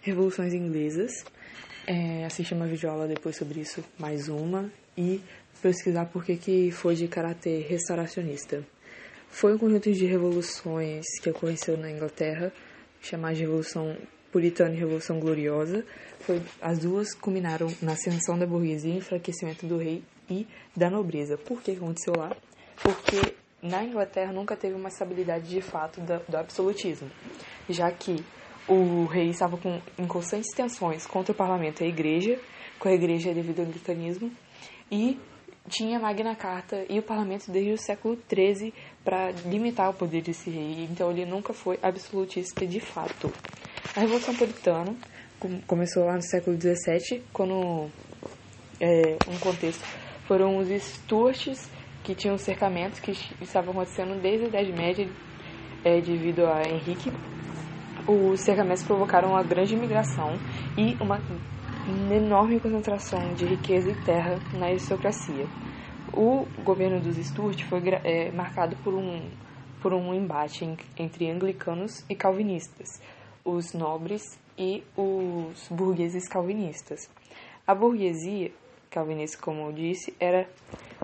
revoluções inglesas, é, assistir uma videoaula depois sobre isso, mais uma, e pesquisar por que, que foi de caráter restauracionista. Foi um conjunto de revoluções que aconteceu na Inglaterra, chamada de Revolução Puritana e Revolução Gloriosa. Foi, as duas culminaram na ascensão da burguesia e enfraquecimento do rei e da nobreza. Por que aconteceu lá? Porque na Inglaterra nunca teve uma estabilidade de fato do absolutismo, já que o rei estava com, em constantes tensões contra o parlamento e a igreja, com a igreja devido ao anglicanismo, e tinha a Magna Carta e o parlamento desde o século XIII para limitar o poder desse rei, então ele nunca foi absolutista de fato. A Revolução Puritana começou lá no século XVII, quando, é, um contexto, foram os Stuarts que tinham cercamentos que estavam acontecendo desde a Idade Média é, devido a Henrique. Os cercamentos provocaram uma grande imigração e uma enorme concentração de riqueza e terra na aristocracia. O governo dos Stuart foi é, marcado por um, por um embate entre anglicanos e calvinistas, os nobres e os burgueses calvinistas. A burguesia calvinista, como eu disse, era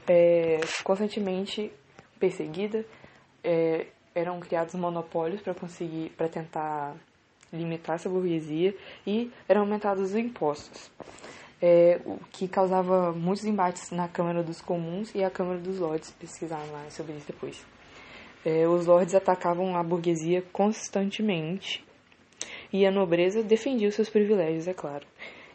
é, constantemente perseguida, é, eram criados monopólios para conseguir, para tentar limitar essa burguesia e eram aumentados os impostos, é, o que causava muitos embates na Câmara dos Comuns e a Câmara dos Lordes, pesquisar mais sobre isso depois. É, os lordes atacavam a burguesia constantemente e a nobreza defendia os seus privilégios, é claro.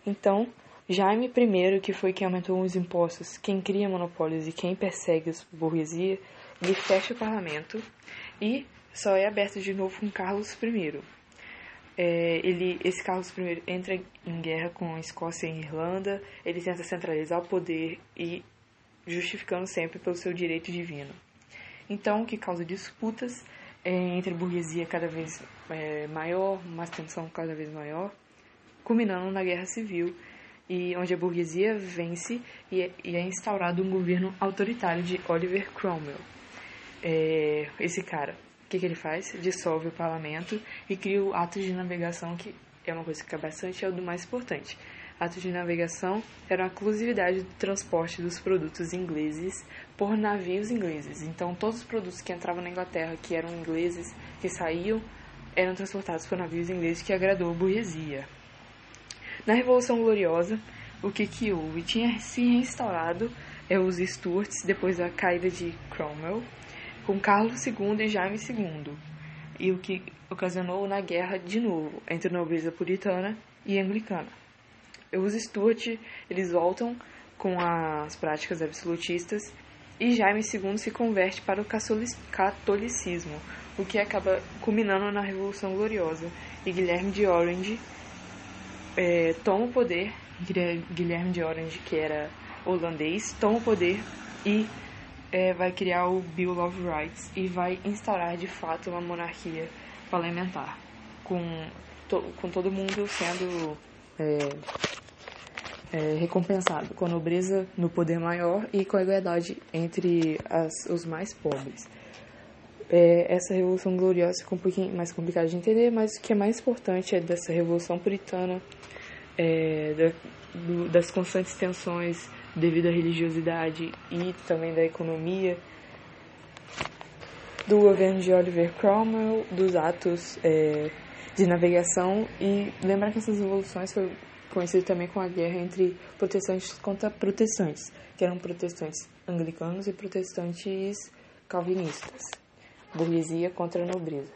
Então, Jaime I, que foi quem aumentou os impostos, quem cria monopólios e quem persegue a burguesia, ele fecha o parlamento e só é aberto de novo com Carlos I. É, ele, esse Carlos I entra em guerra com a Escócia e a Irlanda, ele tenta centralizar o poder e justificando sempre pelo seu direito divino. Então, o que causa disputas é, entre a burguesia cada vez é, maior, uma tensão cada vez maior, culminando na Guerra Civil, e onde a burguesia vence e é, e é instaurado um governo autoritário de Oliver Cromwell. É, esse cara, o que, que ele faz? Dissolve o parlamento e cria o ato de navegação, que é uma coisa que é bastante, é o do mais importante. Ato de navegação era a exclusividade do transporte dos produtos ingleses por navios ingleses. Então, todos os produtos que entravam na Inglaterra, que eram ingleses, que saíam, eram transportados por navios ingleses que agradou a burguesia. Na Revolução Gloriosa, o que, que houve? Tinha se reinstaurado é, os Stuarts depois da caída de Cromwell, com Carlos II e Jaime II, e o que ocasionou na guerra de novo entre a nobreza puritana e anglicana. Os Stuart eles voltam com as práticas absolutistas e Jaime II se converte para o catolicismo, o que acaba culminando na Revolução Gloriosa. E Guilherme de Orange é, toma o poder, Guilherme de Orange, que era holandês, toma o poder e é, vai criar o Bill of Rights e vai instaurar de fato uma monarquia parlamentar, com, to, com todo mundo sendo é, é, recompensado com a nobreza no poder maior e com a igualdade entre as, os mais pobres. É, essa revolução gloriosa é um pouquinho mais complicada de entender, mas o que é mais importante é dessa revolução puritana, é, da, do, das constantes tensões devido à religiosidade e também da economia, do governo de Oliver Cromwell, dos atos é, de navegação e lembrar que essas revoluções foram conhecido também com a guerra entre protestantes contra protestantes, que eram protestantes anglicanos e protestantes calvinistas, burguesia contra a nobreza.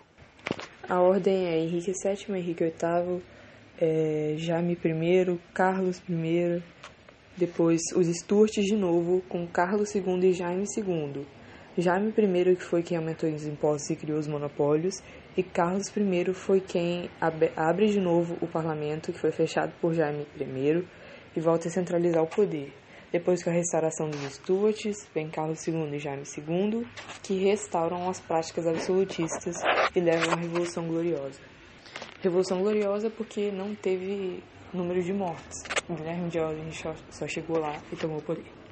A ordem é Henrique VII, Henrique VIII, é, Jaime I, Carlos I, depois os Stuarts de novo, com Carlos II e Jaime II. Jaime I, que foi quem aumentou os impostos e criou os monopólios, e Carlos I foi quem abre de novo o parlamento, que foi fechado por Jaime I, e volta a centralizar o poder. Depois com a restauração dos Stuarts, vem Carlos II e Jaime II, que restauram as práticas absolutistas e levam à Revolução Gloriosa. Revolução Gloriosa porque não teve número de mortes. Guilherme de Orange só chegou lá e tomou o poder.